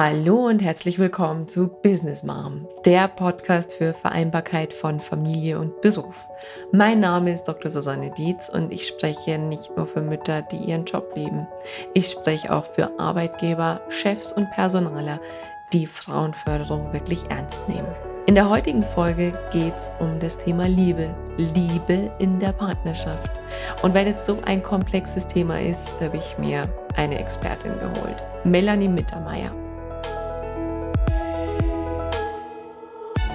Hallo und herzlich willkommen zu Business Mom, der Podcast für Vereinbarkeit von Familie und Beruf. Mein Name ist Dr. Susanne Dietz und ich spreche nicht nur für Mütter, die ihren Job lieben. Ich spreche auch für Arbeitgeber, Chefs und Personaler, die Frauenförderung wirklich ernst nehmen. In der heutigen Folge geht es um das Thema Liebe. Liebe in der Partnerschaft. Und weil es so ein komplexes Thema ist, habe ich mir eine Expertin geholt. Melanie Mittermeier.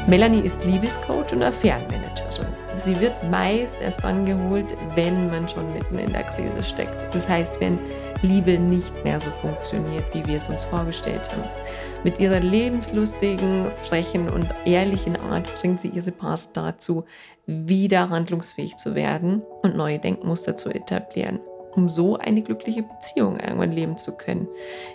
Melanie ist Liebescoach und Affärenmanagerin. Sie wird meist erst dann geholt, wenn man schon mitten in der Krise steckt. Das heißt, wenn Liebe nicht mehr so funktioniert, wie wir es uns vorgestellt haben. Mit ihrer lebenslustigen, frechen und ehrlichen Art bringt sie ihre Partner dazu, wieder handlungsfähig zu werden und neue Denkmuster zu etablieren um so eine glückliche Beziehung irgendwann leben zu können.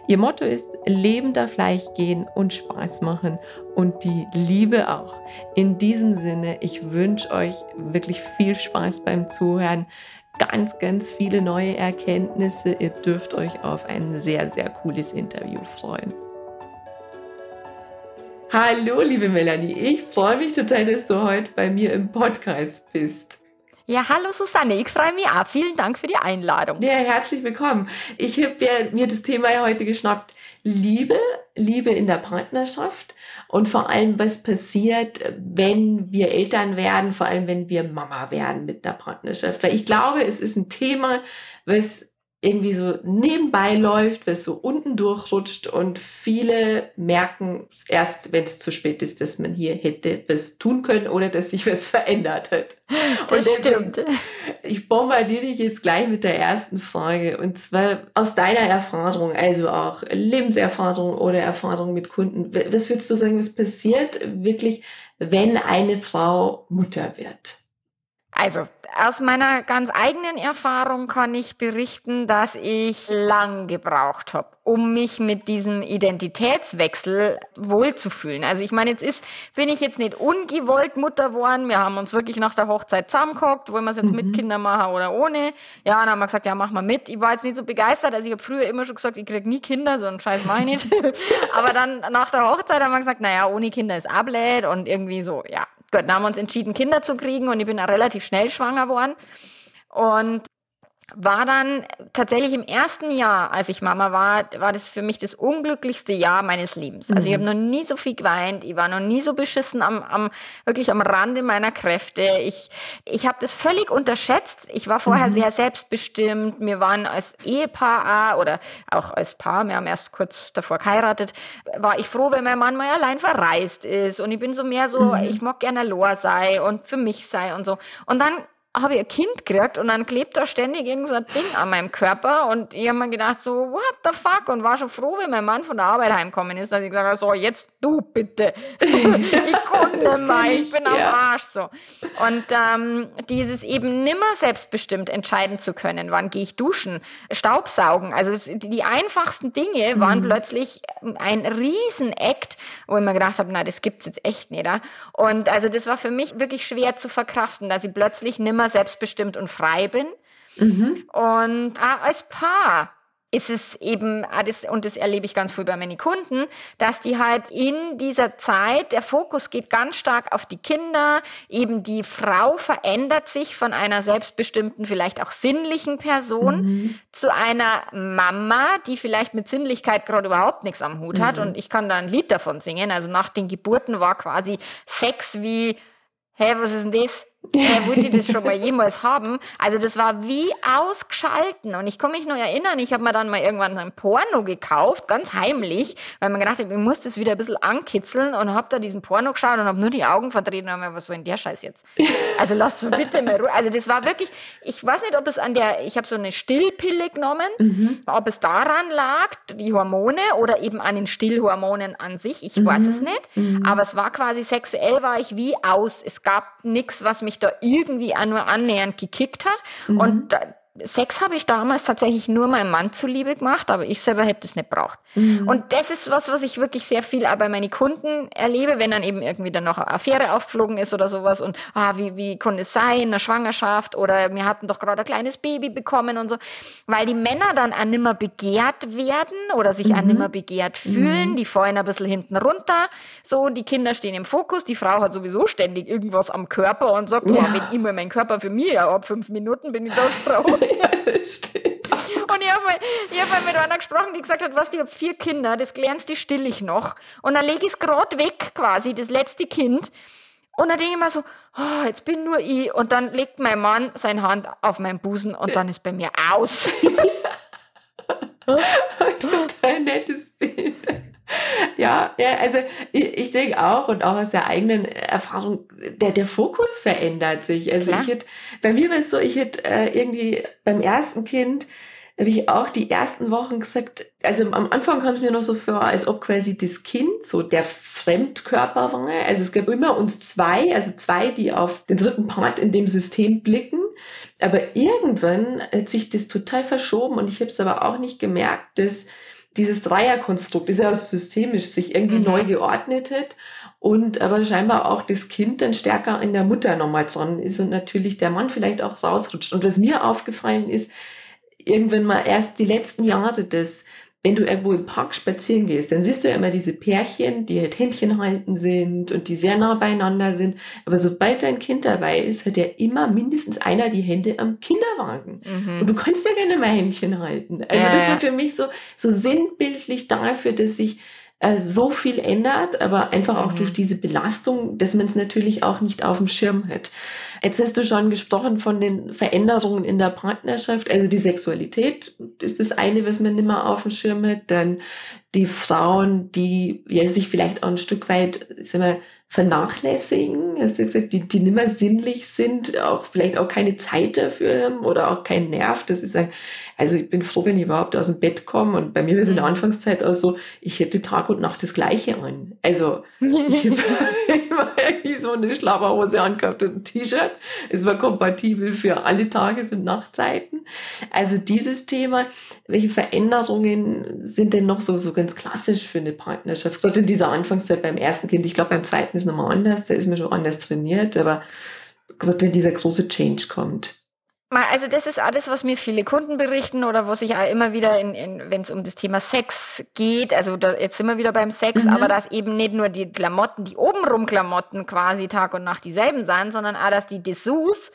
Ihr Motto ist, Leben darf leicht gehen und Spaß machen und die Liebe auch. In diesem Sinne, ich wünsche euch wirklich viel Spaß beim Zuhören, ganz, ganz viele neue Erkenntnisse. Ihr dürft euch auf ein sehr, sehr cooles Interview freuen. Hallo, liebe Melanie, ich freue mich total, dass du heute bei mir im Podcast bist. Ja, hallo Susanne, ich freue mich auch. Vielen Dank für die Einladung. Ja, herzlich willkommen. Ich habe ja, mir das Thema heute geschnappt. Liebe, Liebe in der Partnerschaft und vor allem, was passiert, wenn wir Eltern werden, vor allem, wenn wir Mama werden mit der Partnerschaft. Weil ich glaube, es ist ein Thema, was irgendwie so nebenbei läuft, was so unten durchrutscht und viele merken erst, wenn es zu spät ist, dass man hier hätte was tun können oder dass sich was verändert hat. Das und stimmt. Ich bombardiere dich jetzt gleich mit der ersten Frage und zwar aus deiner Erfahrung, also auch Lebenserfahrung oder Erfahrung mit Kunden. Was würdest du sagen, was passiert wirklich, wenn eine Frau Mutter wird? Also, aus meiner ganz eigenen Erfahrung kann ich berichten, dass ich lang gebraucht habe, um mich mit diesem Identitätswechsel wohlzufühlen. Also ich meine, jetzt ist, bin ich jetzt nicht ungewollt Mutter geworden. Wir haben uns wirklich nach der Hochzeit zusammengehockt, wollen wir es jetzt mhm. mit Kindern machen oder ohne. Ja, dann haben wir gesagt, ja, mach mal mit. Ich war jetzt nicht so begeistert. Also ich habe früher immer schon gesagt, ich krieg nie Kinder, so einen Scheiß mach ich nicht. Aber dann nach der Hochzeit haben wir gesagt, naja, ohne Kinder ist ablät und irgendwie so, ja, Gut, dann haben wir uns entschieden, Kinder zu kriegen und ich bin auch relativ schnell schwanger geworden. Und war dann tatsächlich im ersten Jahr, als ich Mama war, war das für mich das unglücklichste Jahr meines Lebens. Also ich habe mhm. noch nie so viel geweint, ich war noch nie so beschissen am, am wirklich am Rande meiner Kräfte. Ich, ich habe das völlig unterschätzt. Ich war vorher mhm. sehr selbstbestimmt. Wir waren als Ehepaar oder auch als Paar, wir haben erst kurz davor geheiratet, war ich froh, wenn mein Mann mal allein verreist ist. Und ich bin so mehr so, mhm. ich mag gerne Lor sei und für mich sei und so. Und dann habe ich ein Kind gekriegt und dann klebt da ständig irgend so ein Ding an meinem Körper und ich habe mir gedacht so, what the fuck und war schon froh, wenn mein Mann von der Arbeit heimkommen ist, dass ich gesagt habe, so jetzt du bitte, ich konnte mal, ich bin am Arsch so. Und ähm, dieses eben nimmer selbstbestimmt entscheiden zu können, wann gehe ich duschen, Staubsaugen, also die einfachsten Dinge waren mhm. plötzlich ein Riesenakt, wo ich mir gedacht habe, na das gibt's jetzt echt nicht. Und also das war für mich wirklich schwer zu verkraften, dass ich plötzlich nimmer selbstbestimmt und frei bin. Mhm. Und ah, als Paar ist es eben, ah, und das erlebe ich ganz viel bei meinen Kunden, dass die halt in dieser Zeit, der Fokus geht ganz stark auf die Kinder, eben die Frau verändert sich von einer selbstbestimmten, vielleicht auch sinnlichen Person mhm. zu einer Mama, die vielleicht mit Sinnlichkeit gerade überhaupt nichts am Hut hat. Mhm. Und ich kann da ein Lied davon singen. Also nach den Geburten war quasi Sex wie, hä, was ist denn das? Äh, wollte ich das schon mal jemals haben. Also das war wie ausgeschalten. Und ich kann mich noch erinnern, ich habe mir dann mal irgendwann ein Porno gekauft, ganz heimlich, weil man gedacht hat, ich muss das wieder ein bisschen ankitzeln und habe da diesen Porno geschaut und habe nur die Augen verdreht und habe mir, was soll denn der Scheiß jetzt? Also lasst mir bitte mal Ruhe. Also das war wirklich, ich weiß nicht, ob es an der, ich habe so eine Stillpille genommen, mhm. ob es daran lag, die Hormone oder eben an den Stillhormonen an sich, ich mhm. weiß es nicht. Mhm. Aber es war quasi sexuell, war ich wie aus. Es gab nichts, was mir mich da irgendwie auch nur annähernd gekickt hat. Mhm. Und Sex habe ich damals tatsächlich nur meinem Mann zuliebe gemacht, aber ich selber hätte es nicht braucht. Mhm. Und das ist was, was ich wirklich sehr viel bei meinen Kunden erlebe, wenn dann eben irgendwie dann noch eine Affäre aufgeflogen ist oder sowas und ah, wie, wie konnte es sein, eine Schwangerschaft oder wir hatten doch gerade ein kleines Baby bekommen und so. Weil die Männer dann auch nimmer begehrt werden oder sich mhm. auch nimmer begehrt fühlen, mhm. die fallen ein bisschen hinten runter. So, die Kinder stehen im Fokus, die Frau hat sowieso ständig irgendwas am Körper und sagt, ja. oh, wenn ich mal meinen Körper für mich ab fünf Minuten bin ich da Frau. ja, das stimmt. Und ich habe mal, hab mal mit einer gesprochen, die gesagt hat, was, ich habe vier Kinder, das kleinste still ich noch. Und dann lege ich es gerade weg quasi, das letzte Kind. Und dann denke ich mir so, oh, jetzt bin nur ich. Und dann legt mein Mann seine Hand auf meinen Busen und dann ist bei mir aus. Total nettes Bild. Ja, ja, also ich, ich denke auch und auch aus der eigenen Erfahrung, der, der Fokus verändert sich. Also Klar. ich hätte, bei mir war es so, ich hätte äh, irgendwie beim ersten Kind, da habe ich auch die ersten Wochen gesagt, also am Anfang kam es mir noch so vor, als ob quasi das Kind so der Fremdkörper war. Also es gab immer uns zwei, also zwei, die auf den dritten Part in dem System blicken. Aber irgendwann hat sich das total verschoben und ich habe es aber auch nicht gemerkt, dass dieses Dreierkonstrukt, ist ja systemisch, sich irgendwie mhm. neu geordnet hat und aber scheinbar auch das Kind dann stärker in der Mutter nochmal dran ist und natürlich der Mann vielleicht auch rausrutscht. Und was mir aufgefallen ist, irgendwann mal erst die letzten Jahre des wenn du irgendwo im Park spazieren gehst, dann siehst du ja immer diese Pärchen, die halt Händchen halten sind und die sehr nah beieinander sind. Aber sobald dein Kind dabei ist, hat ja immer mindestens einer die Hände am Kinderwagen. Mhm. Und du kannst ja gerne mal Händchen halten. Also ja, das war für mich so, so sinnbildlich dafür, dass sich äh, so viel ändert, aber einfach auch mhm. durch diese Belastung, dass man es natürlich auch nicht auf dem Schirm hat. Jetzt hast du schon gesprochen von den Veränderungen in der Partnerschaft. Also die Sexualität ist das eine, was man nicht mehr auf dem Schirm hat. Dann die Frauen, die ja, sich vielleicht auch ein Stück weit, sagen wir, vernachlässigen, hast du gesagt, die, die nicht mehr sinnlich sind, auch vielleicht auch keine Zeit dafür haben oder auch keinen Nerv, dass sie sagen, also ich bin froh, wenn ich überhaupt aus dem Bett komme. Und bei mir war es in der mhm. Anfangszeit auch so, ich hätte Tag und Nacht das Gleiche an. Also ich habe immer irgendwie so eine Schlabberhose angehabt und ein T-Shirt. Es war kompatibel für alle Tages- und Nachtzeiten. Also dieses Thema, welche Veränderungen sind denn noch so, so ganz klassisch für eine Partnerschaft? Gerade in dieser Anfangszeit beim ersten Kind, ich glaube beim zweiten ist nochmal anders, da ist mir schon anders trainiert, aber gerade wenn dieser große Change kommt. Also das ist alles, was mir viele Kunden berichten oder was ich auch immer wieder, in, in, wenn es um das Thema Sex geht, also da, jetzt sind wir wieder beim Sex, mhm. aber dass eben nicht nur die Klamotten, die obenrum Klamotten quasi Tag und Nacht dieselben sind, sondern auch, dass die Dessous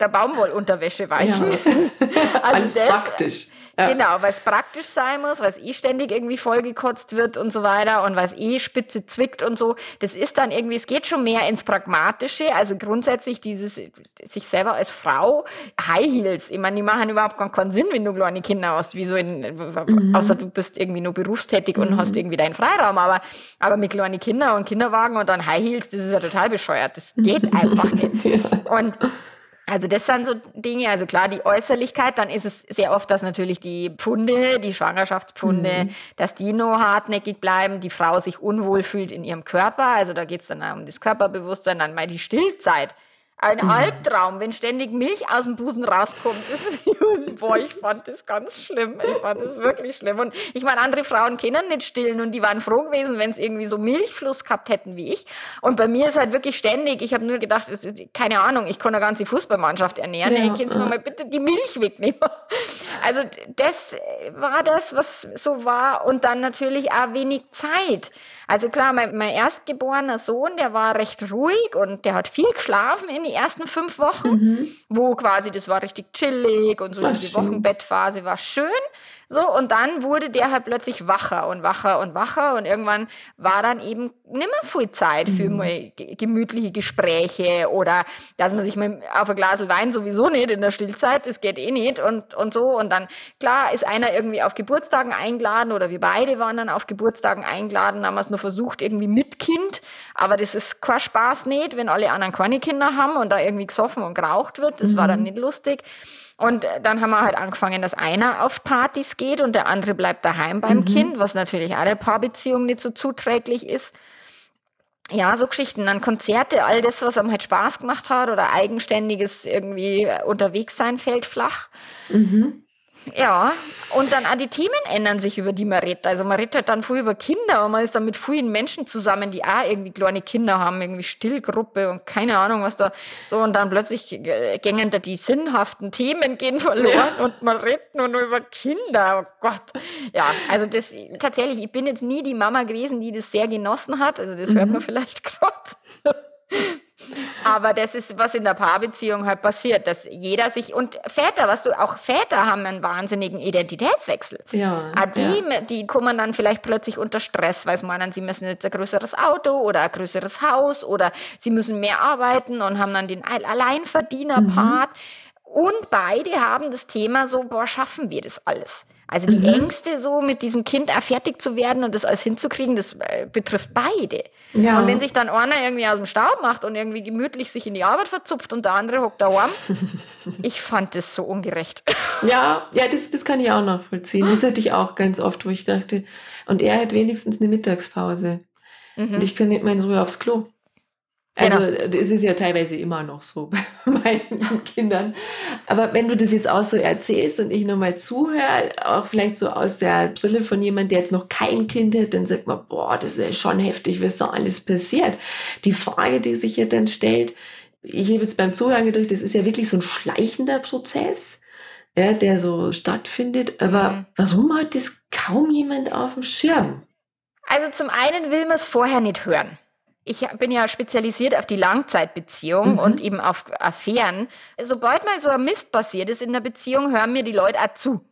der Baumwollunterwäsche weichen. Ja. also alles das, praktisch. Ja. Genau, weil es praktisch sein muss, weil es eh ständig irgendwie vollgekotzt wird und so weiter und weil es eh spitze zwickt und so. Das ist dann irgendwie, es geht schon mehr ins Pragmatische. Also grundsätzlich dieses, sich selber als Frau, High Heels, ich meine, die machen überhaupt gar keinen Sinn, wenn du kleine Kinder hast, wie so in, mhm. außer du bist irgendwie nur berufstätig mhm. und hast irgendwie deinen Freiraum, aber, aber mit kleinen Kindern und Kinderwagen und dann High Heels, das ist ja total bescheuert. Das geht einfach nicht. Und also das sind so Dinge, also klar, die Äußerlichkeit, dann ist es sehr oft, dass natürlich die Pfunde, die Schwangerschaftspfunde, mhm. dass die nur hartnäckig bleiben, die Frau sich unwohl fühlt in ihrem Körper, also da geht es dann um das Körperbewusstsein, dann mal die Stillzeit ein mhm. Albtraum, wenn ständig Milch aus dem Busen rauskommt. boah, ich fand das ganz schlimm. Ich fand das wirklich schlimm. Und ich meine, andere Frauen kennen nicht stillen und die waren froh gewesen, wenn es irgendwie so Milchfluss gehabt hätten wie ich. Und bei mir ist halt wirklich ständig, ich habe nur gedacht, ist, keine Ahnung, ich kann eine ganze Fußballmannschaft ernähren. Ja, ich kann mir mal bitte die Milch wegnehmen. Also das war das, was so war. Und dann natürlich auch wenig Zeit. Also klar, mein, mein erstgeborener Sohn, der war recht ruhig und der hat viel geschlafen in die ersten fünf Wochen, mhm. wo quasi das war richtig chillig und so Ach, diese Wochenbettphase war schön. So, und dann wurde der halt plötzlich wacher und wacher und wacher und irgendwann war dann eben nimmer viel Zeit für mhm. gemütliche Gespräche oder dass man sich mal auf ein Glas Wein sowieso nicht in der Stillzeit, das geht eh nicht und, und so. Und dann, klar, ist einer irgendwie auf Geburtstagen eingeladen oder wir beide waren dann auf Geburtstagen eingeladen, haben wir es nur versucht, irgendwie mit Kind, aber das ist kein Spaß nicht, wenn alle anderen keine Kinder haben und da irgendwie gesoffen und geraucht wird, das mhm. war dann mhm. nicht lustig. Und dann haben wir halt angefangen, dass einer auf Partys geht und der andere bleibt daheim beim mhm. Kind, was natürlich auch der Paarbeziehung nicht so zuträglich ist. ja, so Geschichten, dann Konzerte, all das, was einem halt Spaß gemacht hat oder eigenständiges irgendwie unterwegs sein, fällt flach. Mhm. Ja, und dann auch die Themen ändern sich, über die man redet. Also man redet halt dann viel über Kinder und man ist dann mit vielen Menschen zusammen, die auch irgendwie kleine Kinder haben, irgendwie Stillgruppe und keine Ahnung, was da so. Und dann plötzlich gängen da die sinnhaften Themen gehen verloren ja. und man redet nur, nur über Kinder. Oh Gott. Ja, also das tatsächlich, ich bin jetzt nie die Mama gewesen, die das sehr genossen hat. Also das mhm. hört man vielleicht gerade. Aber das ist, was in der Paarbeziehung halt passiert, dass jeder sich und Väter, was du auch Väter haben einen wahnsinnigen Identitätswechsel. Ja. Ah, die, ja. die kommen dann vielleicht plötzlich unter Stress, weil sie meinen, sie müssen jetzt ein größeres Auto oder ein größeres Haus oder sie müssen mehr arbeiten und haben dann den Alleinverdiener-Part. Mhm. Und beide haben das Thema so, boah, schaffen wir das alles? Also die mhm. Ängste, so mit diesem Kind auch fertig zu werden und das alles hinzukriegen, das äh, betrifft beide. Ja. Und wenn sich dann einer irgendwie aus dem Staub macht und irgendwie gemütlich sich in die Arbeit verzupft und der andere hockt da warm, ich fand das so ungerecht. Ja, ja, das, das kann ich auch nachvollziehen. Das hatte ich auch ganz oft, wo ich dachte, und er hat wenigstens eine Mittagspause. Mhm. Und ich kann nicht mal in Ruhe aufs Klo. Also genau. es ist ja teilweise immer noch so bei meinen Kindern. Aber wenn du das jetzt auch so erzählst und ich nochmal zuhöre, auch vielleicht so aus der Brille von jemand, der jetzt noch kein Kind hat, dann sagt man, boah, das ist schon heftig, was da alles passiert. Die Frage, die sich hier dann stellt, ich habe jetzt beim Zuhören gedacht, das ist ja wirklich so ein schleichender Prozess, ja, der so stattfindet. Aber mhm. warum hat das kaum jemand auf dem Schirm? Also zum einen will man es vorher nicht hören ich bin ja spezialisiert auf die Langzeitbeziehung mhm. und eben auf Affären. Sobald mal so ein Mist passiert ist in der Beziehung, hören mir die Leute auch zu.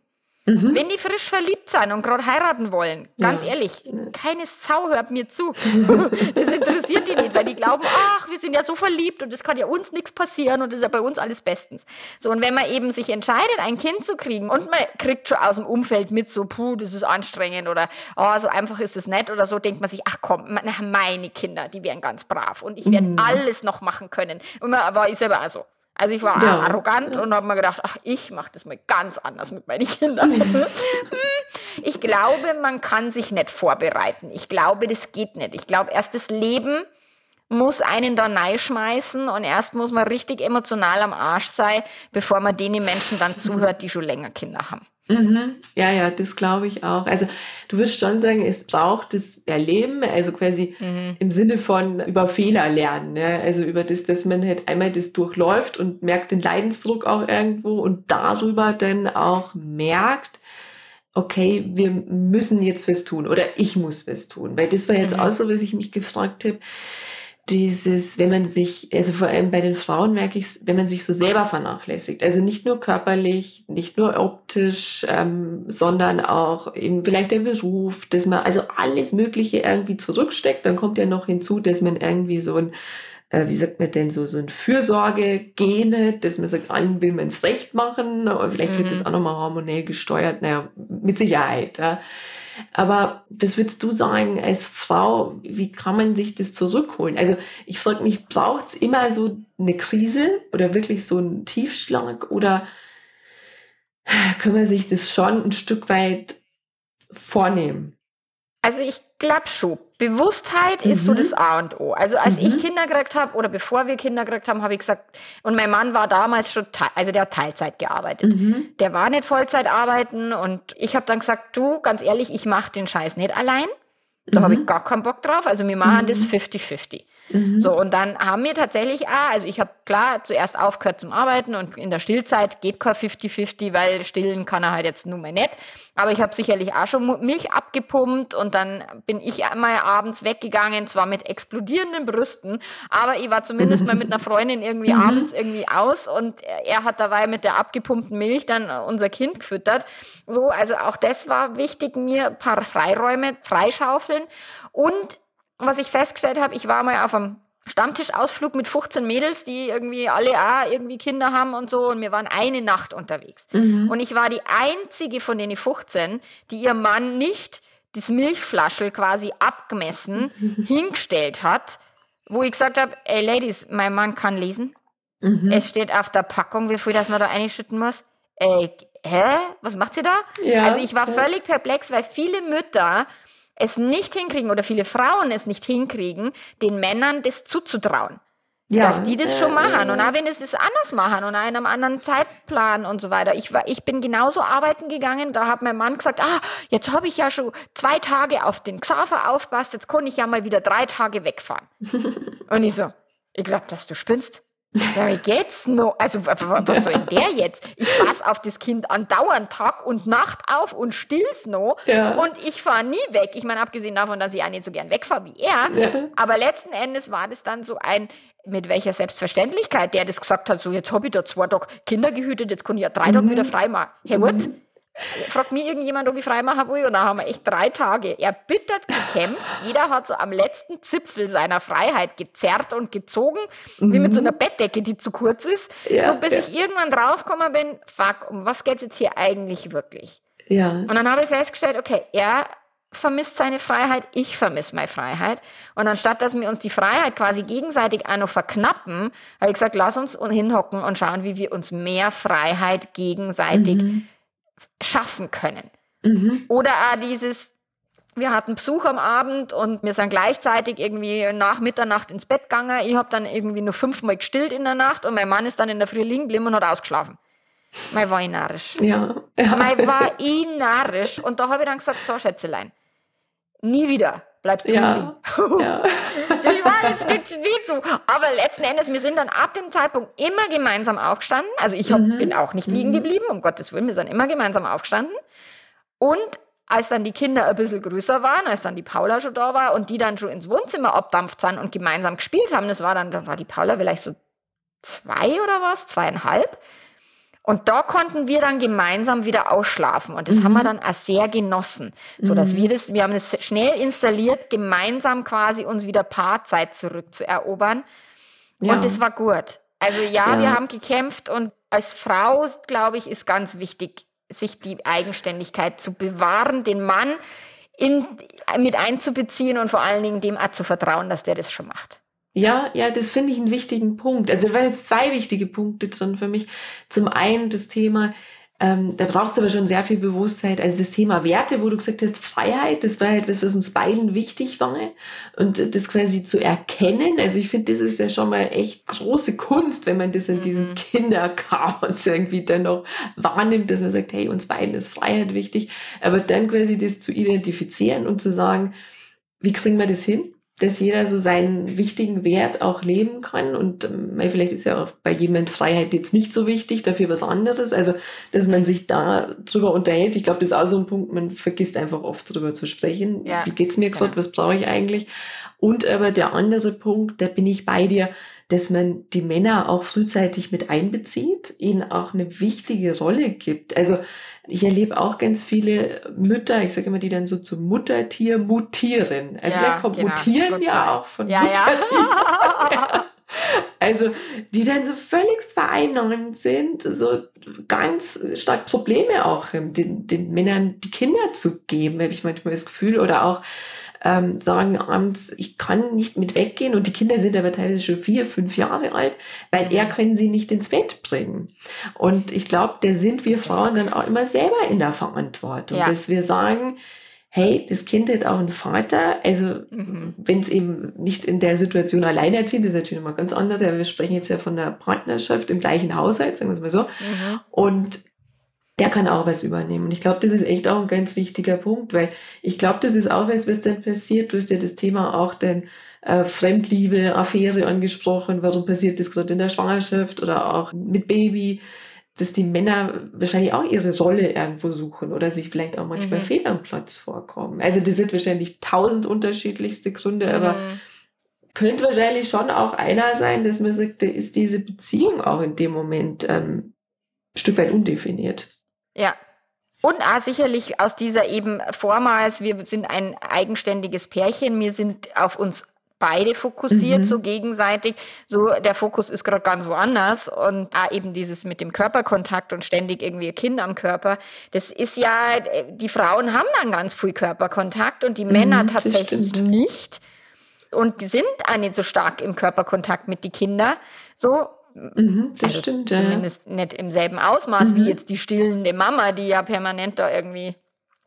Mhm. Wenn die frisch verliebt sind und gerade heiraten wollen, ganz ja. ehrlich, keine Sau hört mir zu. das interessiert die nicht, weil die glauben, ach, wir sind ja so verliebt und es kann ja uns nichts passieren und es ist ja bei uns alles bestens. So, und wenn man eben sich entscheidet, ein Kind zu kriegen und man kriegt schon aus dem Umfeld mit so, puh, das ist anstrengend oder oh, so einfach ist es nicht oder so, denkt man sich, ach komm, meine Kinder, die wären ganz brav und ich werde mhm. alles noch machen können. Und man war ich selber auch so. Also ich war ja. arrogant und habe mir gedacht, ach, ich mache das mal ganz anders mit meinen Kindern. ich glaube, man kann sich nicht vorbereiten. Ich glaube, das geht nicht. Ich glaube, erst das Leben muss einen da schmeißen und erst muss man richtig emotional am Arsch sein, bevor man denen Menschen dann zuhört, die schon länger Kinder haben. Mhm. Ja, ja, das glaube ich auch. Also du wirst schon sagen, es braucht das Erleben, also quasi mhm. im Sinne von über Fehler lernen. Ne? Also über das, dass man halt einmal das durchläuft und merkt den Leidensdruck auch irgendwo und darüber dann auch merkt, okay, wir müssen jetzt was tun oder ich muss was tun. Weil das war jetzt mhm. auch so, was ich mich gefragt habe dieses, wenn man sich, also vor allem bei den Frauen merke ich wenn man sich so selber vernachlässigt. Also nicht nur körperlich, nicht nur optisch, ähm, sondern auch eben vielleicht der Beruf, dass man also alles Mögliche irgendwie zurücksteckt. Dann kommt ja noch hinzu, dass man irgendwie so ein, äh, wie sagt man denn, so, so ein Fürsorge-Gene, dass man sagt, allen will man es recht machen, aber vielleicht mhm. wird das auch nochmal hormonell gesteuert. Naja, mit Sicherheit. Ja. Aber was würdest du sagen als Frau, wie kann man sich das zurückholen? Also ich frage mich, braucht es immer so eine Krise oder wirklich so einen Tiefschlag oder kann man sich das schon ein Stück weit vornehmen? Also ich glaube schon. Bewusstheit mhm. ist so mhm. das A und O. Also als mhm. ich Kinder gekriegt habe oder bevor wir Kinder gekriegt haben, habe ich gesagt, und mein Mann war damals schon, also der hat Teilzeit gearbeitet. Mhm. Der war nicht Vollzeit arbeiten und ich habe dann gesagt, du, ganz ehrlich, ich mache den Scheiß nicht allein. Da habe ich mhm. gar keinen Bock drauf. Also wir machen das 50-50. Mhm. So, und dann haben wir tatsächlich auch, also ich habe klar zuerst aufgehört zum Arbeiten und in der Stillzeit geht kein 50-50, weil stillen kann er halt jetzt nur mehr nicht. Aber ich habe sicherlich auch schon Milch abgepumpt und dann bin ich einmal abends weggegangen, zwar mit explodierenden Brüsten, aber ich war zumindest mal mit einer Freundin irgendwie mhm. abends irgendwie aus und er hat dabei mit der abgepumpten Milch dann unser Kind gefüttert. So, also auch das war wichtig, mir ein paar Freiräume freischaufeln und was ich festgestellt habe, ich war mal auf einem Stammtischausflug mit 15 Mädels, die irgendwie alle auch irgendwie Kinder haben und so. Und wir waren eine Nacht unterwegs. Mhm. Und ich war die einzige von den 15, die ihr Mann nicht das Milchflaschel quasi abgemessen hingestellt hat, wo ich gesagt habe, ey Ladies, mein Mann kann lesen. Mhm. Es steht auf der Packung, wie viel das man da einschütten muss. Ey, hä? Was macht sie da? Ja, also ich war völlig perplex, weil viele Mütter es nicht hinkriegen oder viele Frauen es nicht hinkriegen, den Männern das zuzutrauen. Ja, dass die das schon machen äh, und auch wenn es das anders machen und einem anderen Zeitplan und so weiter. Ich war, ich bin genauso arbeiten gegangen, da hat mein Mann gesagt, ah, jetzt habe ich ja schon zwei Tage auf den Xaver aufgepasst, jetzt kann ich ja mal wieder drei Tage wegfahren. und ich so, ich glaube, dass du spinnst. Ja, wie geht's noch? Also, was soll denn der jetzt? Ich passe auf das Kind andauernd Tag und Nacht auf und still's noch. Ja. Und ich fahre nie weg. Ich meine, abgesehen davon, dass ich auch nicht so gern wegfahre wie er. Ja. Aber letzten Endes war das dann so ein, mit welcher Selbstverständlichkeit der das gesagt hat, so jetzt habe ich da zwei Tage Kinder gehütet, jetzt kann ich ja drei mhm. Tage wieder frei machen. Hey, what? Mhm. Fragt mir irgendjemand, ob ich freimachen will. Und dann haben wir echt drei Tage erbittert gekämpft. Jeder hat so am letzten Zipfel seiner Freiheit gezerrt und gezogen, mhm. wie mit so einer Bettdecke, die zu kurz ist. Ja, so bis ja. ich irgendwann draufgekommen bin, fuck, um was geht es jetzt hier eigentlich wirklich? Ja. Und dann habe ich festgestellt, okay, er vermisst seine Freiheit, ich vermisse meine Freiheit. Und anstatt, dass wir uns die Freiheit quasi gegenseitig auch noch verknappen, habe ich gesagt, lass uns hinhocken und schauen, wie wir uns mehr Freiheit gegenseitig mhm schaffen können. Mhm. Oder auch dieses, wir hatten Besuch am Abend und wir sind gleichzeitig irgendwie nach Mitternacht ins Bett gegangen. Ich habe dann irgendwie nur fünfmal gestillt in der Nacht und mein Mann ist dann in der Früh liegen geblieben und hat ausgeschlafen. Mein war ich narrisch. Ja. ja. Mein war ich narrisch. Und da habe ich dann gesagt, so Schätzelein, nie wieder bleibst du ja. liegen. ja. Jetzt nicht, nicht so. Aber letzten Endes, wir sind dann ab dem Zeitpunkt immer gemeinsam aufgestanden. Also ich hab, mhm. bin auch nicht liegen mhm. geblieben, um Gottes Willen, wir sind immer gemeinsam aufgestanden. Und als dann die Kinder ein bisschen größer waren, als dann die Paula schon da war und die dann schon ins Wohnzimmer abdampft sind und gemeinsam gespielt haben, das war dann, da war die Paula vielleicht so zwei oder was, zweieinhalb. Und da konnten wir dann gemeinsam wieder ausschlafen. Und das mhm. haben wir mhm. dann auch sehr genossen. So dass mhm. wir das, wir haben das schnell installiert, gemeinsam quasi uns wieder Paarzeit zurückzuerobern. Ja. Und das war gut. Also ja, ja, wir haben gekämpft und als Frau, glaube ich, ist ganz wichtig, sich die Eigenständigkeit zu bewahren, den Mann in, mit einzubeziehen und vor allen Dingen dem auch zu vertrauen, dass der das schon macht. Ja, ja, das finde ich einen wichtigen Punkt. Also da waren jetzt zwei wichtige Punkte drin für mich. Zum einen das Thema, ähm, da braucht es aber schon sehr viel Bewusstheit. Also das Thema Werte, wo du gesagt hast, Freiheit, das war halt was, was uns beiden wichtig war. Und das quasi zu erkennen. Also ich finde, das ist ja schon mal echt große Kunst, wenn man das in mhm. diesem Kinderchaos irgendwie dann noch wahrnimmt, dass man sagt, hey, uns beiden ist Freiheit wichtig. Aber dann quasi das zu identifizieren und zu sagen, wie kriegen wir das hin? Dass jeder so seinen wichtigen Wert auch leben kann. Und ähm, vielleicht ist ja auch bei jemand Freiheit jetzt nicht so wichtig, dafür was anderes. Also, dass man sich da drüber unterhält. Ich glaube, das ist auch so ein Punkt, man vergisst einfach oft drüber zu sprechen. Ja. Wie geht's mir gerade? Ja. Was brauche ich eigentlich? Und aber der andere Punkt, da bin ich bei dir, dass man die Männer auch frühzeitig mit einbezieht, ihnen auch eine wichtige Rolle gibt. Also ich erlebe auch ganz viele Mütter, ich sage immer, die dann so zum Muttertier mutieren. Also ja, kommt genau, mutieren total. ja auch von ja, Muttertier. Ja. Also, die dann so völlig vereinnahmt sind, so ganz stark Probleme auch den, den Männern die Kinder zu geben, habe ich manchmal das Gefühl. Oder auch ähm, sagen abends, ich kann nicht mit weggehen und die Kinder sind aber teilweise schon vier, fünf Jahre alt, weil er können sie nicht ins Bett bringen. Und ich glaube, da sind wir Frauen dann auch immer selber in der Verantwortung, ja. dass wir sagen, hey, das Kind hat auch einen Vater. Also mhm. wenn es eben nicht in der Situation alleinerziehend ist, ist natürlich mal ganz anders. Wir sprechen jetzt ja von einer Partnerschaft im gleichen Haushalt, sagen wir es mal so. Mhm. Und der kann auch was übernehmen. Und ich glaube, das ist echt auch ein ganz wichtiger Punkt, weil ich glaube, das ist auch was, was dann passiert. Du hast ja das Thema auch den äh, Fremdliebe, Affäre angesprochen. Warum passiert das gerade in der Schwangerschaft oder auch mit Baby? Dass die Männer wahrscheinlich auch ihre Rolle irgendwo suchen oder sich vielleicht auch manchmal mhm. fehl am Platz vorkommen. Also das sind wahrscheinlich tausend unterschiedlichste Gründe, mhm. aber könnte wahrscheinlich schon auch einer sein, dass man sagt, da ist diese Beziehung auch in dem Moment ähm, ein Stück weit undefiniert. Ja. Und auch sicherlich aus dieser eben vormals, wir sind ein eigenständiges Pärchen, wir sind auf uns beide fokussiert, mhm. so gegenseitig. So, der Fokus ist gerade ganz woanders. Und auch eben dieses mit dem Körperkontakt und ständig irgendwie ein Kind am Körper. Das ist ja, die Frauen haben dann ganz viel Körperkontakt und die mhm, Männer tatsächlich nicht. Und die sind auch nicht so stark im Körperkontakt mit den Kindern. So, Mhm, das also stimmt, zumindest ja. nicht im selben Ausmaß mhm. wie jetzt die stillende Mama, die ja permanent da irgendwie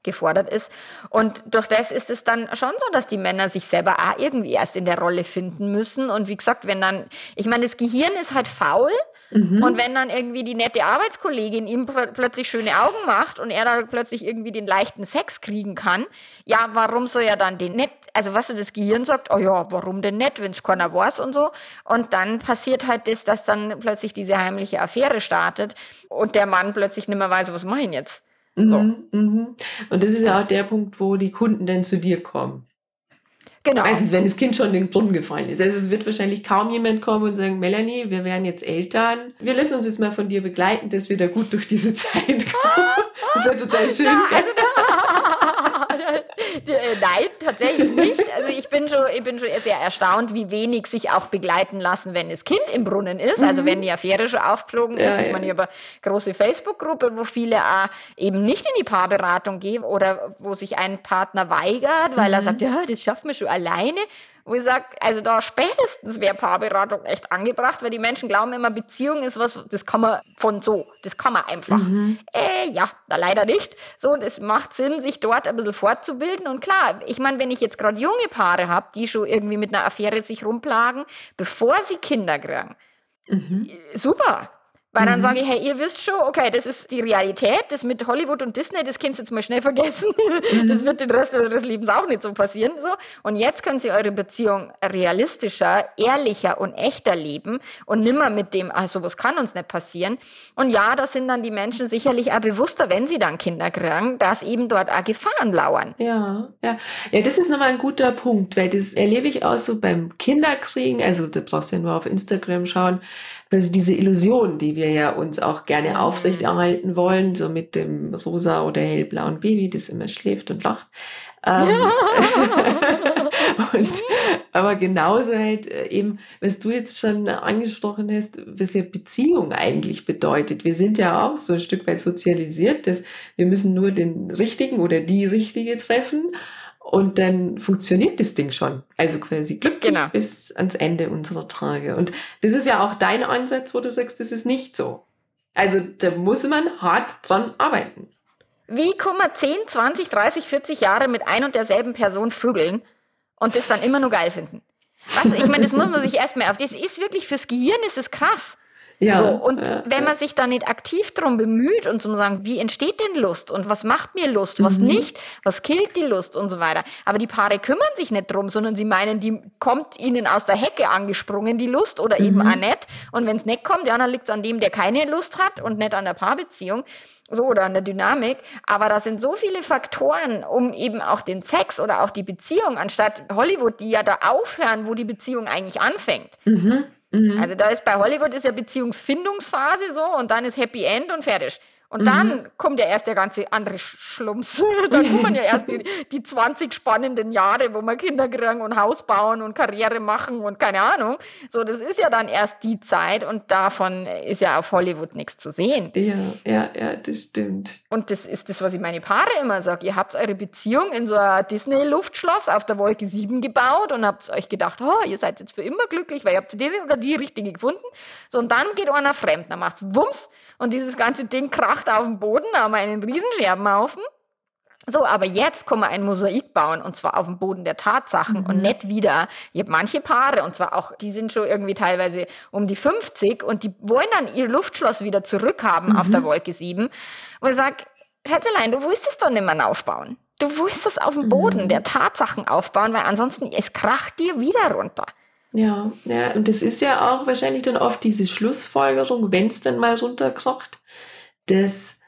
gefordert ist. Und durch das ist es dann schon so, dass die Männer sich selber auch irgendwie erst in der Rolle finden müssen. Und wie gesagt, wenn dann, ich meine, das Gehirn ist halt faul. Mhm. Und wenn dann irgendwie die nette Arbeitskollegin ihm pl plötzlich schöne Augen macht und er da plötzlich irgendwie den leichten Sex kriegen kann, ja, warum soll er dann den nett, also was weißt du, das Gehirn sagt, oh ja, warum denn nicht, wenn es keiner weiß und so. Und dann passiert halt das, dass dann plötzlich diese heimliche Affäre startet und der Mann plötzlich nicht mehr weiß, was mache ich jetzt. So. Mhm, mhm. Und das ist ja auch der Punkt, wo die Kunden dann zu dir kommen. Genau. Meistens, wenn das Kind schon in den Brunnen gefallen ist. Also es wird wahrscheinlich kaum jemand kommen und sagen, Melanie, wir werden jetzt Eltern. Wir lassen uns jetzt mal von dir begleiten, dass wir da gut durch diese Zeit kommen. Das wäre total schön. Ja, also Äh, nein, tatsächlich nicht. Also ich bin schon, ich bin schon sehr erstaunt, wie wenig sich auch begleiten lassen, wenn das Kind im Brunnen ist. Also mhm. Also wenn die Affäre schon aufgeflogen ist. Ja, ich meine, ich habe eine große Facebook-Gruppe, wo viele auch eben nicht in die Paarberatung gehen oder wo sich ein Partner weigert, weil mhm. er sagt, ja, das schaffen wir schon alleine wo ich sage, also da spätestens wäre Paarberatung echt angebracht, weil die Menschen glauben immer, Beziehung ist was, das kann man von so, das kann man einfach. Mhm. Äh, ja, da leider nicht. So, das macht Sinn, sich dort ein bisschen fortzubilden. Und klar, ich meine, wenn ich jetzt gerade junge Paare habe, die schon irgendwie mit einer Affäre sich rumplagen, bevor sie Kinder kriegen, mhm. super. Weil dann mhm. sage ich, hey, ihr wisst schon, okay, das ist die Realität, das mit Hollywood und Disney, das könnt ihr jetzt mal schnell vergessen. Mhm. Das wird den Rest eures Lebens auch nicht so passieren. So. Und jetzt könnt ihr eure Beziehung realistischer, ehrlicher und echter leben und nimmer mit dem, ah, sowas kann uns nicht passieren. Und ja, da sind dann die Menschen sicherlich auch bewusster, wenn sie dann Kinder kriegen, dass eben dort auch Gefahren lauern. Ja, ja. Ja, das ist nochmal ein guter Punkt, weil das erlebe ich auch so beim Kinderkriegen, also da brauchst du ja nur auf Instagram schauen, also diese Illusion, die wir ja uns auch gerne mhm. aufrechterhalten wollen, so mit dem rosa oder hellblauen Baby, das immer schläft und lacht. Ähm, und, aber genauso halt äh, eben, was du jetzt schon angesprochen hast, was ja Beziehung eigentlich bedeutet. Wir sind ja auch so ein Stück weit sozialisiert, dass wir müssen nur den richtigen oder die richtige treffen und dann funktioniert das Ding schon. Also quasi glücklich genau. bis ans Ende unserer Tage. Und das ist ja auch dein Ansatz, wo du sagst, das ist nicht so. Also da muss man hart dran arbeiten. Wie kann man 10, 20, 30, 40 Jahre mit ein und derselben Person vögeln und das dann immer nur geil finden? Was? Ich meine, das muss man sich erstmal auf. Das ist wirklich fürs Gehirn ist es krass. Ja, so, und ja, wenn man sich da nicht aktiv drum bemüht und zu sagen, wie entsteht denn Lust und was macht mir Lust, was mhm. nicht, was killt die Lust und so weiter. Aber die Paare kümmern sich nicht drum, sondern sie meinen, die kommt ihnen aus der Hecke angesprungen, die Lust, oder mhm. eben auch nicht. Und wenn es nicht kommt, ja, dann liegt es an dem, der keine Lust hat und nicht an der Paarbeziehung. So, oder an der Dynamik. Aber da sind so viele Faktoren, um eben auch den Sex oder auch die Beziehung, anstatt Hollywood, die ja da aufhören, wo die Beziehung eigentlich anfängt. Mhm. Mhm. Also da ist bei Hollywood ist ja Beziehungsfindungsphase so und dann ist Happy End und fertig. Und mhm. dann kommt ja erst der ganze andere Schlumps. dann kommen ja erst die, die 20 spannenden Jahre, wo wir Kinder kriegen und Haus bauen und Karriere machen und keine Ahnung. So, das ist ja dann erst die Zeit und davon ist ja auf Hollywood nichts zu sehen. Ja, ja, ja, das stimmt. Und das ist das, was ich meine Paare immer sage. Ihr habt eure Beziehung in so ein Disney-Luftschloss auf der Wolke 7 gebaut und habt euch gedacht, oh, ihr seid jetzt für immer glücklich, weil ihr habt die oder die richtige gefunden. So, und dann geht einer fremd, dann macht's Wumms und dieses ganze Ding kracht auf den Boden, wir einen Riesenscherbenhaufen. So, aber jetzt kann man ein Mosaik bauen und zwar auf dem Boden der Tatsachen mhm. und nicht wieder. Ich habe manche Paare und zwar auch, die sind schon irgendwie teilweise um die 50 und die wollen dann ihr Luftschloss wieder zurückhaben mhm. auf der Wolke 7. Und ich sage, Schätzelein, du willst es doch nicht mehr aufbauen. Du willst es auf dem Boden mhm. der Tatsachen aufbauen, weil ansonsten es kracht dir wieder runter. Ja, ja, und das ist ja auch wahrscheinlich dann oft diese Schlussfolgerung, wenn es dann mal runterkracht, das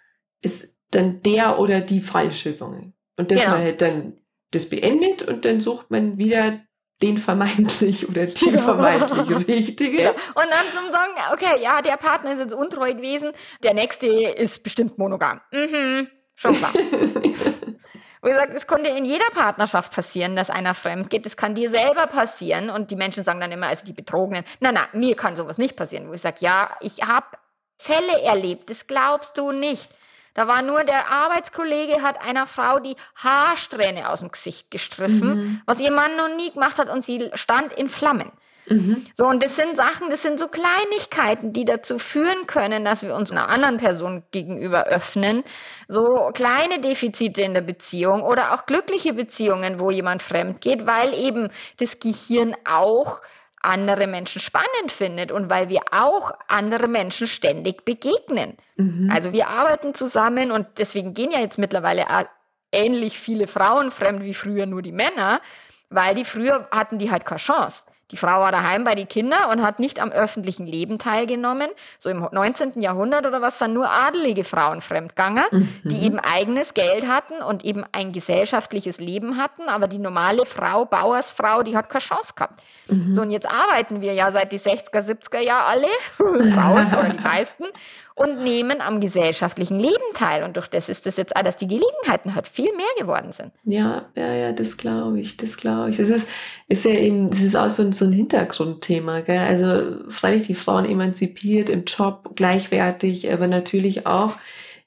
ist dann der oder die Fallschirmung. Und dass ja. man halt dann das beendet und dann sucht man wieder den vermeintlich oder die ja. vermeintlich Richtige. Ja. Und dann zum sagen, okay, ja, der Partner ist jetzt untreu gewesen, der nächste ist bestimmt monogam. Mhm, schon klar. Wo ich sage, es konnte in jeder Partnerschaft passieren, dass einer fremd geht. Das kann dir selber passieren. Und die Menschen sagen dann immer, also die Betrogenen, na, na, mir kann sowas nicht passieren. Wo ich sage, ja, ich habe Fälle erlebt, das glaubst du nicht. Da war nur der Arbeitskollege hat einer Frau die Haarsträhne aus dem Gesicht gestriffen, mhm. was ihr Mann noch nie gemacht hat und sie stand in Flammen. Mhm. So, und das sind Sachen, das sind so Kleinigkeiten, die dazu führen können, dass wir uns einer anderen Person gegenüber öffnen. So kleine Defizite in der Beziehung oder auch glückliche Beziehungen, wo jemand fremd geht, weil eben das Gehirn auch andere Menschen spannend findet und weil wir auch andere Menschen ständig begegnen. Mhm. Also wir arbeiten zusammen und deswegen gehen ja jetzt mittlerweile ähnlich viele Frauen fremd wie früher nur die Männer, weil die früher hatten die halt keine Chance. Die Frau war daheim bei den Kindern und hat nicht am öffentlichen Leben teilgenommen. So im 19. Jahrhundert oder was, sind nur adelige Frauen fremdgegangen, mhm. die eben eigenes Geld hatten und eben ein gesellschaftliches Leben hatten. Aber die normale Frau, Bauersfrau, die hat keine Chance gehabt. Mhm. So, und jetzt arbeiten wir ja seit die 60er, 70er Jahre alle, Frauen oder die meisten, und nehmen am gesellschaftlichen Leben teil. Und durch das ist es jetzt auch, dass die Gelegenheiten halt viel mehr geworden sind. Ja, ja, ja, das glaube ich, das glaube ich. Das ist, ist ja eben, das ist auch so ein, so ein Hintergrundthema, gell? Also freilich die Frauen emanzipiert im Job, gleichwertig, aber natürlich auch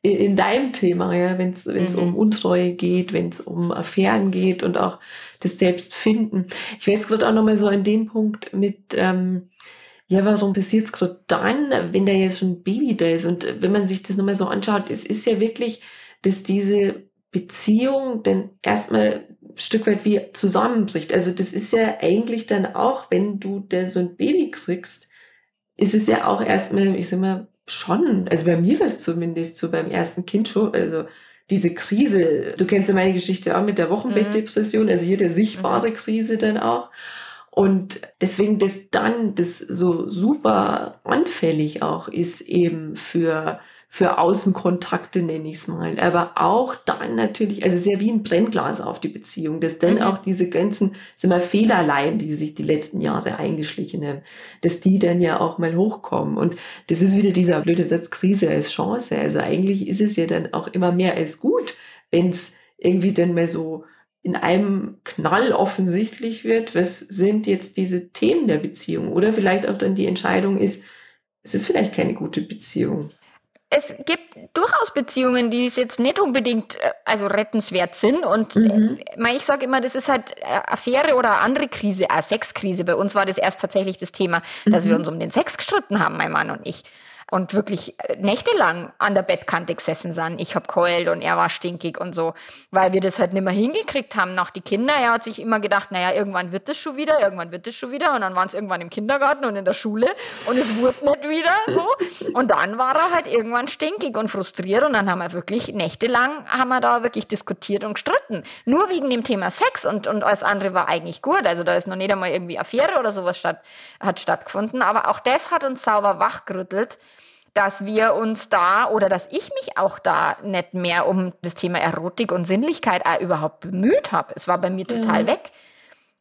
in deinem Thema, ja, wenn es mhm. um Untreue geht, wenn es um Affären geht und auch das Selbstfinden. Ich wäre jetzt gerade auch nochmal so an dem Punkt mit, ähm, ja, warum passiert es gerade dann, wenn da jetzt schon ein Baby da ist? Und wenn man sich das nochmal so anschaut, es ist ja wirklich, dass diese Beziehung dann erstmal ein Stück weit wie zusammenbricht. Also das ist ja eigentlich dann auch, wenn du da so ein Baby kriegst, ist es ja auch erstmal, ich sag mal, schon, also bei mir war es zumindest so beim ersten Kind schon, also diese Krise, du kennst ja meine Geschichte auch mit der Wochenbettdepression, also hier der sichtbare mhm. Krise dann auch. Und deswegen, dass dann das so super anfällig auch ist eben für, für Außenkontakte, nenne ich es mal. Aber auch dann natürlich, also sehr wie ein Brennglas auf die Beziehung, dass dann mhm. auch diese ganzen, sind wir Fehlerlein, die sich die letzten Jahre eingeschlichen haben, dass die dann ja auch mal hochkommen. Und das ist wieder dieser blöde Satz, Krise als Chance. Also eigentlich ist es ja dann auch immer mehr als gut, wenn es irgendwie dann mal so in einem Knall offensichtlich wird, was sind jetzt diese Themen der Beziehung? Oder vielleicht auch dann die Entscheidung ist, es ist vielleicht keine gute Beziehung. Es gibt durchaus Beziehungen, die es jetzt nicht unbedingt äh, also rettenswert sind. Und mhm. Äh, ich sage immer, das ist halt äh, Affäre oder andere Krise, eine Sexkrise. Bei uns war das erst tatsächlich das Thema, dass mhm. wir uns um den Sex gestritten haben, mein Mann und ich und wirklich äh, nächtelang an der Bettkante gesessen sind. Ich hab keult und er war stinkig und so, weil wir das halt nicht mehr hingekriegt haben nach die Kinder. Er hat sich immer gedacht, naja, irgendwann wird es schon wieder, irgendwann wird es schon wieder und dann waren es irgendwann im Kindergarten und in der Schule und es wurde nicht wieder so. Und dann war er halt irgendwann stinkig und frustriert und dann haben wir wirklich nächtelang haben wir da wirklich diskutiert und gestritten. Nur wegen dem Thema Sex und, und alles andere war eigentlich gut. Also da ist noch nicht einmal irgendwie Affäre oder sowas statt, hat stattgefunden. Aber auch das hat uns sauber wachgerüttelt dass wir uns da oder dass ich mich auch da nicht mehr um das Thema Erotik und Sinnlichkeit auch überhaupt bemüht habe. Es war bei mir total ja. weg.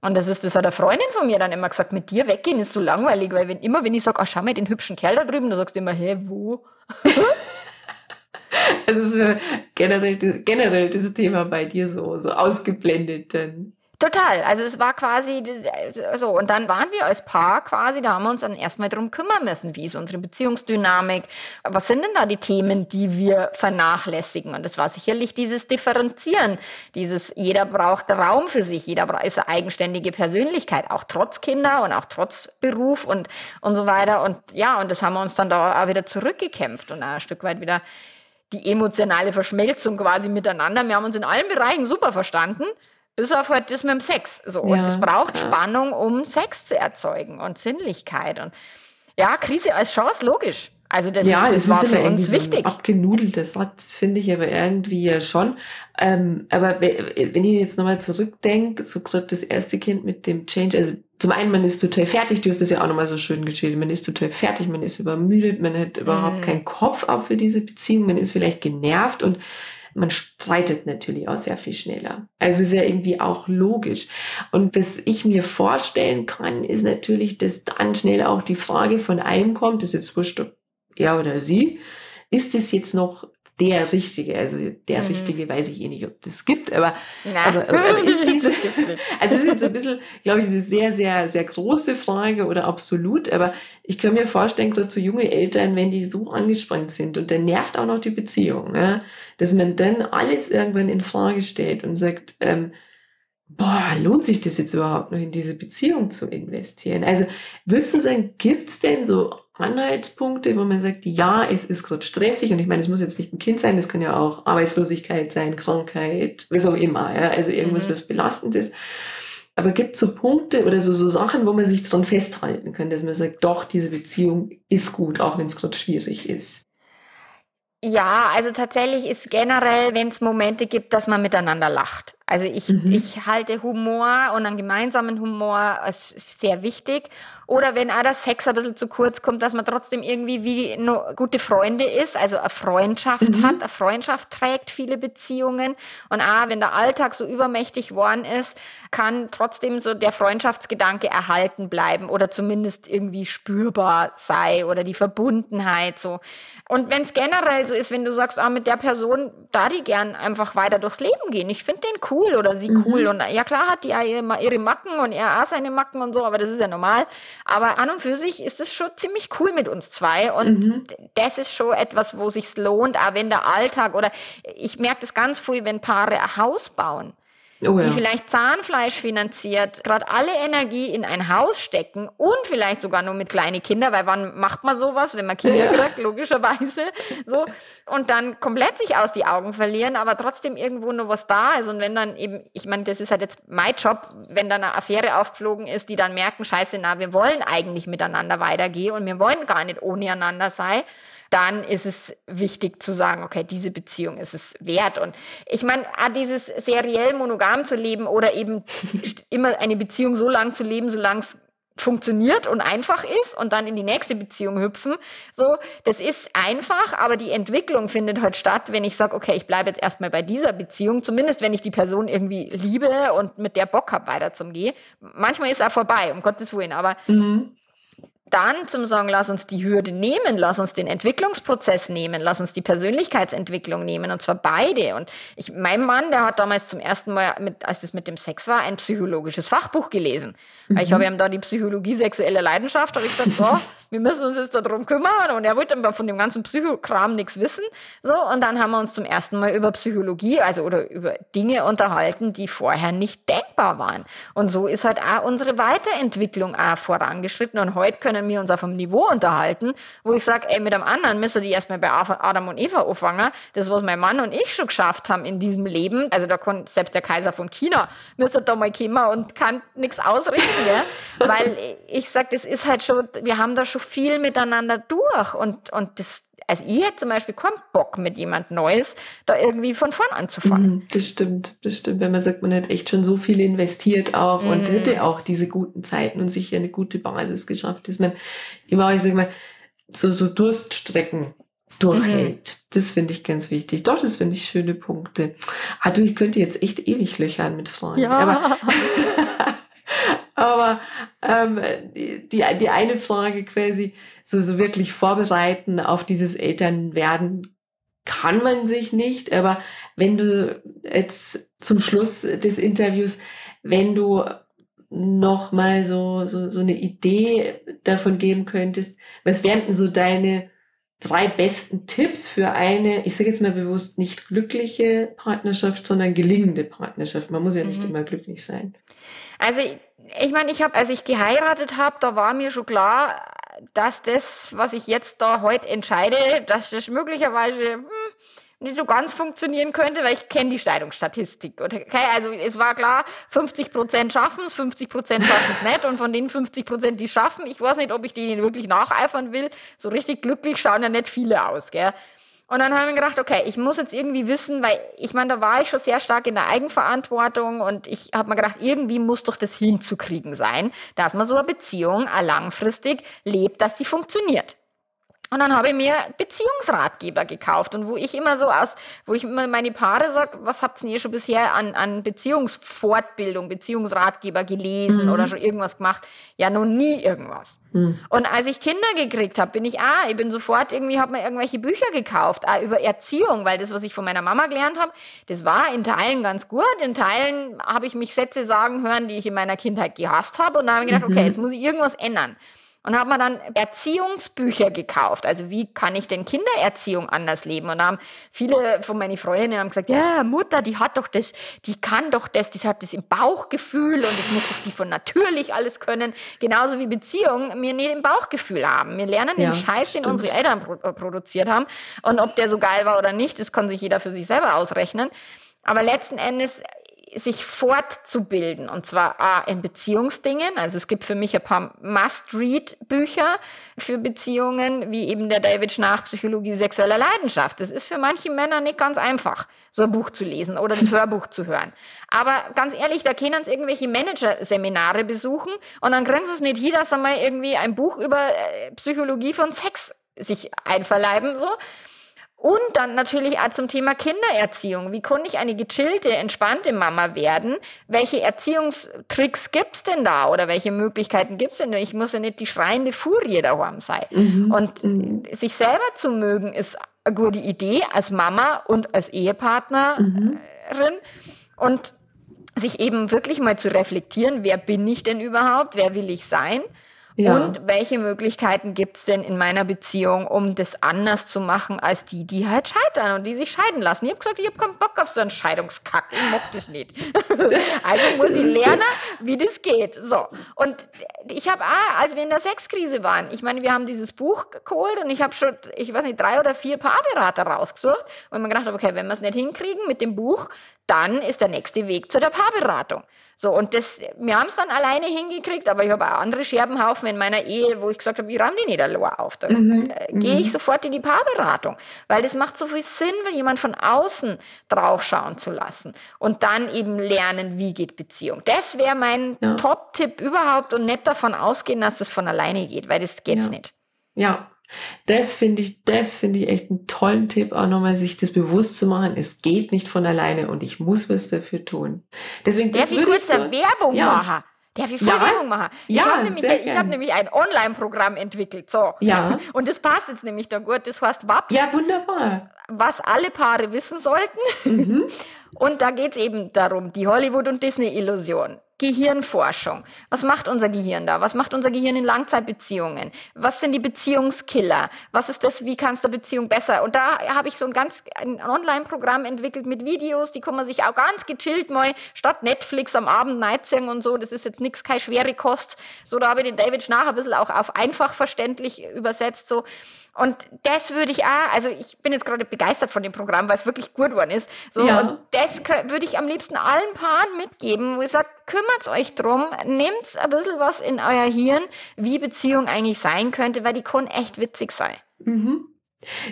Und das ist, das hat eine Freundin von mir dann immer gesagt, mit dir weggehen ist so langweilig, weil wenn immer, wenn ich sage, oh, schau mal den hübschen Kerl da drüben, dann sagst du immer, hä, wo? also es ist generell, generell dieses Thema bei dir so, so ausgeblendet dann. Total. Also es war quasi so. Und dann waren wir als Paar quasi, da haben wir uns dann erstmal drum kümmern müssen. Wie ist unsere Beziehungsdynamik? Was sind denn da die Themen, die wir vernachlässigen? Und das war sicherlich dieses Differenzieren. Dieses, jeder braucht Raum für sich. Jeder ist eine eigenständige Persönlichkeit. Auch trotz Kinder und auch trotz Beruf und, und so weiter. Und ja, und das haben wir uns dann da auch wieder zurückgekämpft und ein Stück weit wieder die emotionale Verschmelzung quasi miteinander. Wir haben uns in allen Bereichen super verstanden. Bis auf halt das mit dem Sex. So. Ja, und es braucht ja. Spannung, um Sex zu erzeugen und Sinnlichkeit. Und ja, Krise als Chance, logisch. Also das, ja, ist, das, das war für uns wichtig. So abgenudelter Satz finde ich aber irgendwie ja schon. Ähm, aber wenn ich jetzt nochmal zurückdenke, so gerade das erste Kind mit dem Change, also zum einen, man ist total fertig, du hast das ja auch nochmal so schön geschildert, man ist total fertig, man ist übermüdet, man hat überhaupt mm. keinen Kopf auch für diese Beziehung, man ist vielleicht genervt und man streitet natürlich auch sehr viel schneller. Also ist ja irgendwie auch logisch. Und was ich mir vorstellen kann, ist natürlich, dass dann schnell auch die Frage von einem kommt, das ist jetzt wurscht, ob er oder sie, ist es jetzt noch der Richtige. Also der mhm. Richtige weiß ich eh nicht, ob das gibt, aber, aber, aber, ist diese, also es ist jetzt ein bisschen, glaube ich, eine sehr, sehr, sehr große Frage oder absolut, aber ich kann mir vorstellen, so zu junge Eltern, wenn die so angespannt sind und dann nervt auch noch die Beziehung, ja, dass man dann alles irgendwann in Frage stellt und sagt, ähm, boah, lohnt sich das jetzt überhaupt noch in diese Beziehung zu investieren? Also würdest du sagen, gibt's denn so Anhaltspunkte, wo man sagt, ja, es ist gerade stressig und ich meine, es muss jetzt nicht ein Kind sein, das kann ja auch Arbeitslosigkeit sein, Krankheit, was auch immer, ja, also irgendwas, mhm. was belastend ist. Aber gibt es so Punkte oder so, so Sachen, wo man sich dran festhalten kann, dass man sagt, doch, diese Beziehung ist gut, auch wenn es gerade schwierig ist? Ja, also tatsächlich ist generell, wenn es Momente gibt, dass man miteinander lacht. Also ich, mhm. ich halte Humor und einen gemeinsamen Humor als sehr wichtig. Oder wenn auch der Sex ein bisschen zu kurz kommt, dass man trotzdem irgendwie wie nur gute Freunde ist, also eine Freundschaft mhm. hat. Eine Freundschaft trägt viele Beziehungen. Und auch wenn der Alltag so übermächtig worden ist, kann trotzdem so der Freundschaftsgedanke erhalten bleiben oder zumindest irgendwie spürbar sei oder die Verbundenheit so. Und wenn es generell so ist, wenn du sagst, ah, mit der Person da die gern einfach weiter durchs Leben gehen, ich finde den cool oder sie mhm. cool. Und ja, klar hat die ja ihre Macken und er auch seine Macken und so, aber das ist ja normal. Aber an und für sich ist es schon ziemlich cool mit uns zwei. Und mhm. das ist schon etwas, wo sich's lohnt, auch wenn der Alltag oder ich merke das ganz früh, wenn Paare ein Haus bauen oh, ja. die vielleicht Zahnfleisch finanziert, gerade alle Energie in ein Haus stecken und vielleicht sogar nur mit kleinen Kindern, weil wann macht man sowas, wenn man Kinder ja. kriegt, logischerweise, so, und dann komplett sich aus die Augen verlieren, aber trotzdem irgendwo nur was da ist und wenn dann eben, ich meine, das ist halt jetzt mein Job, wenn dann eine Affäre aufgeflogen ist, die dann merken, scheiße, na, wir wollen eigentlich miteinander weitergehen und wir wollen gar nicht ohne einander sein, dann ist es wichtig zu sagen, okay, diese Beziehung ist es wert. Und ich meine, dieses seriell monogam zu leben oder eben immer eine Beziehung so lang zu leben, solange es funktioniert und einfach ist und dann in die nächste Beziehung hüpfen. So, das ist einfach, aber die Entwicklung findet halt statt, wenn ich sage, okay, ich bleibe jetzt erstmal bei dieser Beziehung, zumindest wenn ich die Person irgendwie liebe und mit der Bock habe, weiter zum Gehen. Manchmal ist er vorbei, um Gottes Willen, aber mhm dann zum sagen, lass uns die Hürde nehmen, lass uns den Entwicklungsprozess nehmen, lass uns die Persönlichkeitsentwicklung nehmen und zwar beide. Und ich, mein Mann, der hat damals zum ersten Mal, mit, als das mit dem Sex war, ein psychologisches Fachbuch gelesen. Mhm. Weil ich habe ihm da die Psychologie sexueller Leidenschaft, habe ich gesagt, so, wir müssen uns jetzt darum kümmern. Und er wollte aber von dem ganzen Psychokram nichts wissen. So, und dann haben wir uns zum ersten Mal über Psychologie, also oder über Dinge unterhalten, die vorher nicht denkbar waren. Und so ist halt auch unsere Weiterentwicklung auch vorangeschritten. Und heute können können wir uns auf einem Niveau unterhalten, wo ich sage, ey, mit einem anderen müssen die erstmal bei Adam und Eva anfangen. Das, was mein Mann und ich schon geschafft haben in diesem Leben, also da konnte selbst der Kaiser von China, müsste da mal kommen und kann nichts ausrichten, ja? weil ich sage, das ist halt schon, wir haben da schon viel miteinander durch und, und das, also ich hätte zum Beispiel keinen Bock mit jemand Neues, da irgendwie von vorn anzufangen. Mhm, das stimmt, das stimmt. Wenn man sagt, man hat echt schon so viel investiert auch mm. und mhm. hätte auch diese guten Zeiten und sich eine gute Basis geschafft, dass man immer, ich sag mal, so, so Durststrecken durchhält. Mhm. Das finde ich ganz wichtig. Doch, das finde ich schöne Punkte. Ah, du, ich könnte jetzt echt ewig löchern mit Fragen. Ja. Aber, aber ähm, die, die eine Frage quasi, so, so wirklich vorbereiten auf dieses Elternwerden kann man sich nicht. Aber wenn du jetzt zum Schluss des Interviews, wenn du noch mal so, so, so eine Idee davon geben könntest, was wären denn so deine drei besten Tipps für eine, ich sage jetzt mal bewusst, nicht glückliche Partnerschaft, sondern gelingende Partnerschaft. Man muss ja nicht mhm. immer glücklich sein. Also ich meine, ich habe, als ich geheiratet habe, da war mir schon klar, dass das, was ich jetzt da heute entscheide, dass das möglicherweise hm, nicht so ganz funktionieren könnte, weil ich kenne die Scheidungsstatistik. Okay, also es war klar, 50 Prozent schaffen es, 50 Prozent schaffen es nicht. Und von den 50 Prozent, die schaffen, ich weiß nicht, ob ich denen wirklich nacheifern will. So richtig glücklich schauen ja nicht viele aus. Gell? Und dann haben wir gedacht, okay, ich muss jetzt irgendwie wissen, weil ich meine, da war ich schon sehr stark in der Eigenverantwortung und ich habe mir gedacht, irgendwie muss doch das hinzukriegen sein, dass man so eine Beziehung langfristig lebt, dass sie funktioniert. Und dann habe ich mir Beziehungsratgeber gekauft und wo ich immer so aus, wo ich immer meine Paare sage, was habt ihr schon bisher an, an Beziehungsfortbildung, Beziehungsratgeber gelesen mhm. oder schon irgendwas gemacht? Ja, noch nie irgendwas. Mhm. Und als ich Kinder gekriegt habe, bin ich, ah, ich bin sofort irgendwie, habe mir irgendwelche Bücher gekauft, ah, über Erziehung, weil das, was ich von meiner Mama gelernt habe, das war in Teilen ganz gut, in Teilen habe ich mich Sätze sagen hören, die ich in meiner Kindheit gehasst habe und da habe ich gedacht, mhm. okay, jetzt muss ich irgendwas ändern. Und habe mir dann Erziehungsbücher gekauft. Also wie kann ich denn Kindererziehung anders leben? Und da haben viele von meinen Freundinnen haben gesagt, ja, Mutter, die hat doch das, die kann doch das, die hat das im Bauchgefühl und das muss doch die von natürlich alles können. Genauso wie Beziehungen wir nicht im Bauchgefühl haben. Wir lernen ja, den Scheiß, den unsere Eltern pro äh, produziert haben. Und ob der so geil war oder nicht, das kann sich jeder für sich selber ausrechnen. Aber letzten Endes sich fortzubilden und zwar A, in Beziehungsdingen. Also es gibt für mich ein paar Must-Read-Bücher für Beziehungen, wie eben der David Schnarch Psychologie sexueller Leidenschaft. Das ist für manche Männer nicht ganz einfach, so ein Buch zu lesen oder das Hörbuch zu hören. Aber ganz ehrlich, da können sie irgendwelche Managerseminare besuchen und dann kriegen sie es nicht hin, dass sie mal irgendwie ein Buch über äh, Psychologie von Sex sich einverleiben, so. Und dann natürlich auch zum Thema Kindererziehung. Wie kann ich eine gechillte, entspannte Mama werden? Welche Erziehungstricks gibt's denn da? Oder welche Möglichkeiten gibt's denn? Ich muss ja nicht die schreiende Furie daheim sein. Mhm. Und mhm. sich selber zu mögen ist eine gute Idee als Mama und als Ehepartnerin. Mhm. Und sich eben wirklich mal zu reflektieren, wer bin ich denn überhaupt? Wer will ich sein? Ja. Und welche Möglichkeiten gibt's denn in meiner Beziehung, um das anders zu machen als die, die halt scheitern und die sich scheiden lassen? Ich habe gesagt, ich habe keinen Bock auf so einen Scheidungskack. Ich mag das nicht. also muss ich lernen, wie das geht. So. Und ich habe, ah, als wir in der Sexkrise waren, ich meine, wir haben dieses Buch geholt und ich habe schon, ich weiß nicht, drei oder vier Paarberater rausgesucht und mir gedacht, okay, wenn wir es nicht hinkriegen mit dem Buch, dann ist der nächste Weg zu der Paarberatung. So, und das, wir haben es dann alleine hingekriegt, aber ich habe auch andere Scherbenhaufen in meiner Ehe, wo ich gesagt habe, ich räume die nicht allein auf. Da mhm. äh, gehe ich mhm. sofort in die Paarberatung, weil das macht so viel Sinn, jemand von außen draufschauen zu lassen und dann eben lernen, wie geht Beziehung. Das wäre mein ja. Top-Tipp überhaupt und nicht davon ausgehen, dass das von alleine geht, weil das geht's ja. nicht. Ja, das finde ich, das finde ich echt einen tollen Tipp, auch nochmal sich das bewusst zu machen. Es geht nicht von alleine und ich muss was dafür tun. Deswegen, Darf ich kurz so, Werbung ja. machen? Darf ich voll ja. Werbung machen? Ja, ich habe nämlich, hab nämlich ein Online-Programm entwickelt. So. Ja. Und das passt jetzt nämlich da gut. Das heißt WAPS. Ja, wunderbar. Was alle Paare wissen sollten. Mhm. Und da geht es eben darum, die Hollywood- und Disney-Illusion. Gehirnforschung. Was macht unser Gehirn da? Was macht unser Gehirn in Langzeitbeziehungen? Was sind die Beziehungskiller? Was ist das? Wie kannst du Beziehung besser? Und da habe ich so ein ganz Online-Programm entwickelt mit Videos, die kann man sich auch ganz gechillt mal statt Netflix am Abend Nightsing und so. Das ist jetzt nichts, keine schwere Kost. So, da habe ich den David Schnarr ein bisschen auch auf einfach verständlich übersetzt. So, und das würde ich auch, also ich bin jetzt gerade begeistert von dem Programm, weil es wirklich gut geworden ist. So, ja. Und das würde ich am liebsten allen Paaren mitgeben, wo ich sage, kümmert euch drum, nehmt ein bisschen was in euer Hirn, wie Beziehung eigentlich sein könnte, weil die kann echt witzig sein. Mhm.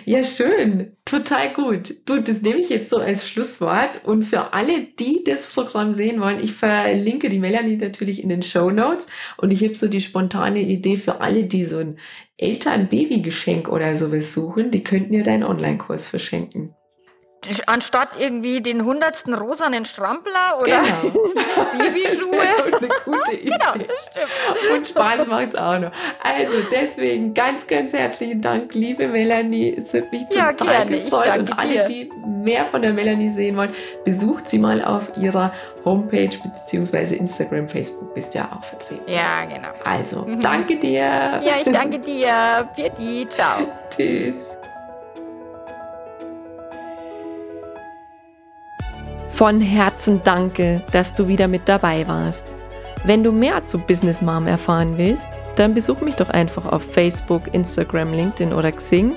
Ja, schön. Total gut. Du, das nehme ich jetzt so als Schlusswort. Und für alle, die das Programm sehen wollen, ich verlinke die Melanie natürlich in den Show Notes. Und ich habe so die spontane Idee für alle, die so ein Eltern-Baby-Geschenk oder sowas suchen, die könnten dir deinen Online-Kurs verschenken anstatt irgendwie den hundertsten rosanen Strampler oder genau. Babyschuhe. eine gute Idee. genau, das stimmt. Und Spaß macht es auch noch. Also deswegen ganz, ganz herzlichen Dank, liebe Melanie. Es hat mich ja, total gerne. gefreut. Und alle, dir. die mehr von der Melanie sehen wollen, besucht sie mal auf ihrer Homepage bzw. Instagram, Facebook bist ja auch vertreten. Ja, genau. Also, mhm. danke dir. Ja, ich danke dir. Pirti, ciao. Tschüss. Von Herzen danke, dass du wieder mit dabei warst. Wenn du mehr zu Business Mom erfahren willst, dann besuch mich doch einfach auf Facebook, Instagram, LinkedIn oder Xing